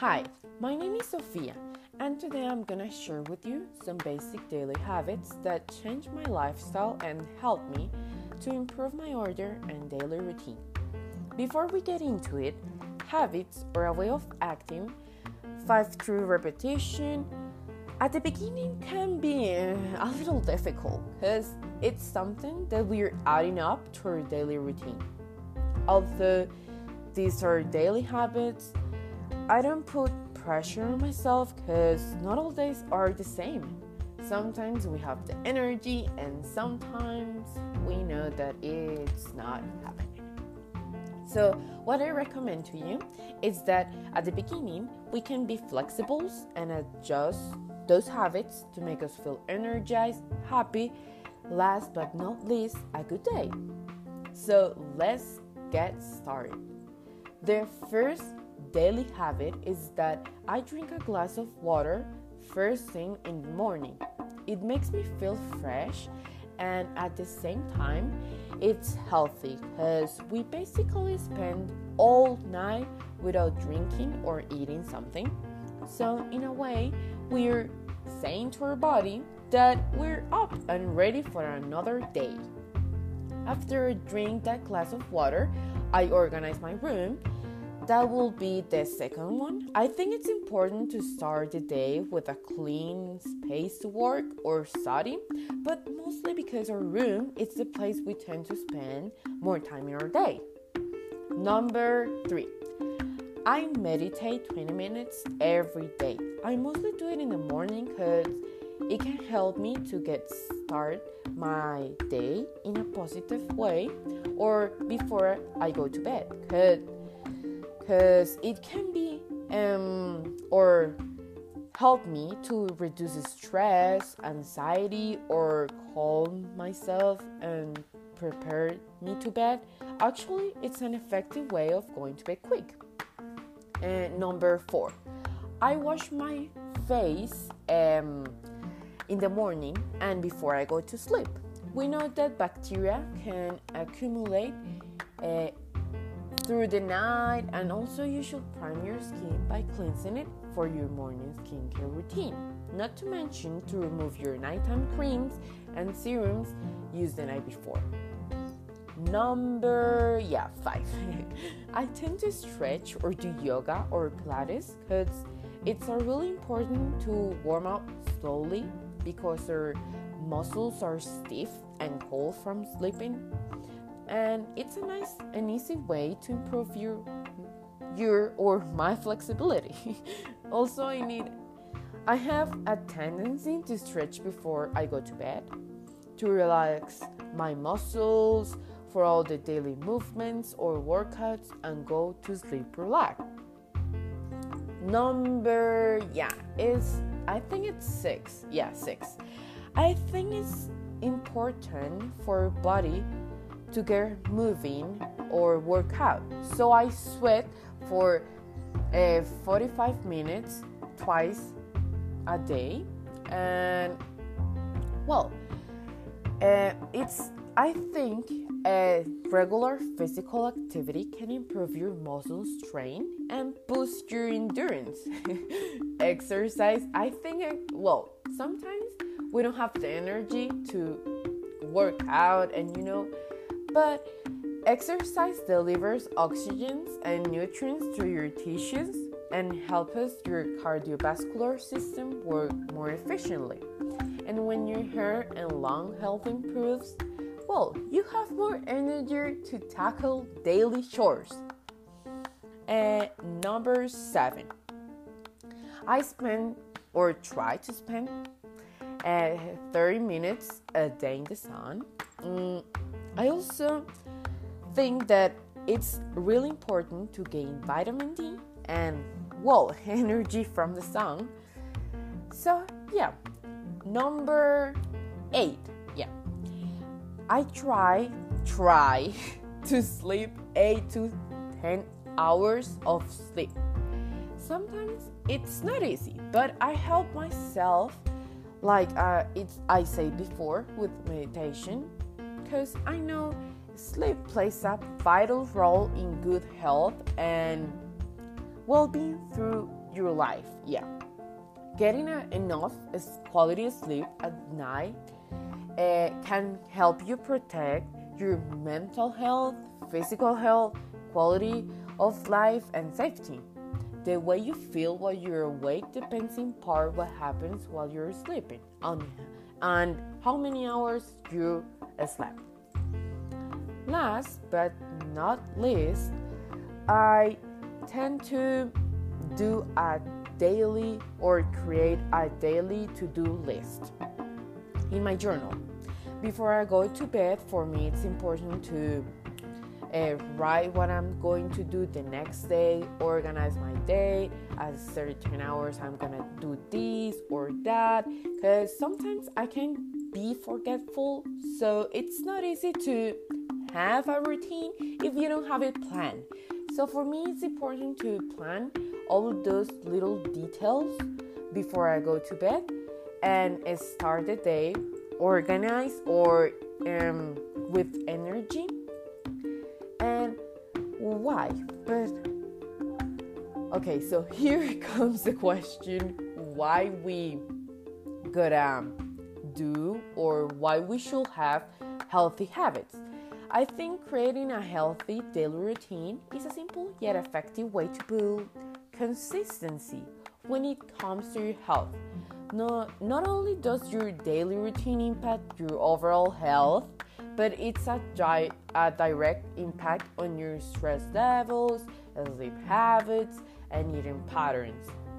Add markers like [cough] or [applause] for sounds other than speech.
Hi, my name is Sofia, and today I'm gonna share with you some basic daily habits that change my lifestyle and help me to improve my order and daily routine. Before we get into it, habits are a way of acting, five through repetition. At the beginning can be a little difficult because it's something that we're adding up to our daily routine. Although these are daily habits, I don't put pressure on myself because not all days are the same. Sometimes we have the energy, and sometimes we know that it's not happening. So, what I recommend to you is that at the beginning we can be flexible and adjust those habits to make us feel energized, happy, last but not least, a good day. So, let's get started. The first daily habit is that I drink a glass of water first thing in the morning. It makes me feel fresh and at the same time it's healthy because we basically spend all night without drinking or eating something. So, in a way, we're saying to our body that we're up and ready for another day. After I drink that glass of water, I organize my room that will be the second one. I think it's important to start the day with a clean space to work or study, but mostly because our room is the place we tend to spend more time in our day. Number three, I meditate 20 minutes every day. I mostly do it in the morning because it can help me to get start my day in a positive way or before I go to bed because because it can be um, or help me to reduce stress, anxiety, or calm myself and prepare me to bed. Actually, it's an effective way of going to bed quick. And number four, I wash my face um, in the morning and before I go to sleep. We know that bacteria can accumulate uh, through the night, and also you should prime your skin by cleansing it for your morning skincare routine. Not to mention to remove your nighttime creams and serums used the night before. Number yeah, five. [laughs] I tend to stretch or do yoga or Pilates because it's really important to warm up slowly because our muscles are stiff and cold from sleeping and it's a nice and easy way to improve your your or my flexibility. [laughs] also, I need I have a tendency to stretch before I go to bed to relax my muscles for all the daily movements or workouts and go to sleep relaxed. Number yeah is I think it's 6. Yeah, 6. I think it's important for body to get moving or work out. So I sweat for uh, 45 minutes twice a day, and well, uh, it's I think regular physical activity can improve your muscle strength and boost your endurance. [laughs] Exercise, I think, well, sometimes we don't have the energy to work out, and you know but exercise delivers oxygen and nutrients to your tissues and helps your cardiovascular system work more efficiently. And when your hair and lung health improves, well, you have more energy to tackle daily chores. And number seven, I spend or try to spend uh, 30 minutes a day in the sun. Mm, I also think that it's really important to gain vitamin D and, well, [laughs] energy from the sun. So, yeah. Number eight. Yeah. I try, try [laughs] to sleep 8 to 10 hours of sleep. Sometimes it's not easy, but I help myself, like uh, it's I say before, with meditation because I know sleep plays a vital role in good health and well being through your life. Yeah. Getting a, enough quality sleep at night uh, can help you protect your mental health, physical health, quality of life, and safety. The way you feel while you're awake depends in part what happens while you're sleeping and how many hours you slept. Last but not least, I tend to do a daily or create a daily to do list in my journal. Before I go to bed, for me, it's important to uh, write what I'm going to do the next day, organize my day. At certain hours, I'm gonna do this or that. Because sometimes I can be forgetful, so it's not easy to have a routine if you don't have it planned. So for me, it's important to plan all those little details before I go to bed and start the day organized or um, with energy. And why? But okay, so [laughs] here comes the question why we gotta or why we should have healthy habits. I think creating a healthy daily routine is a simple yet effective way to build consistency when it comes to your health. No, not only does your daily routine impact your overall health, but it's a, di- a direct impact on your stress levels, sleep habits, and eating patterns.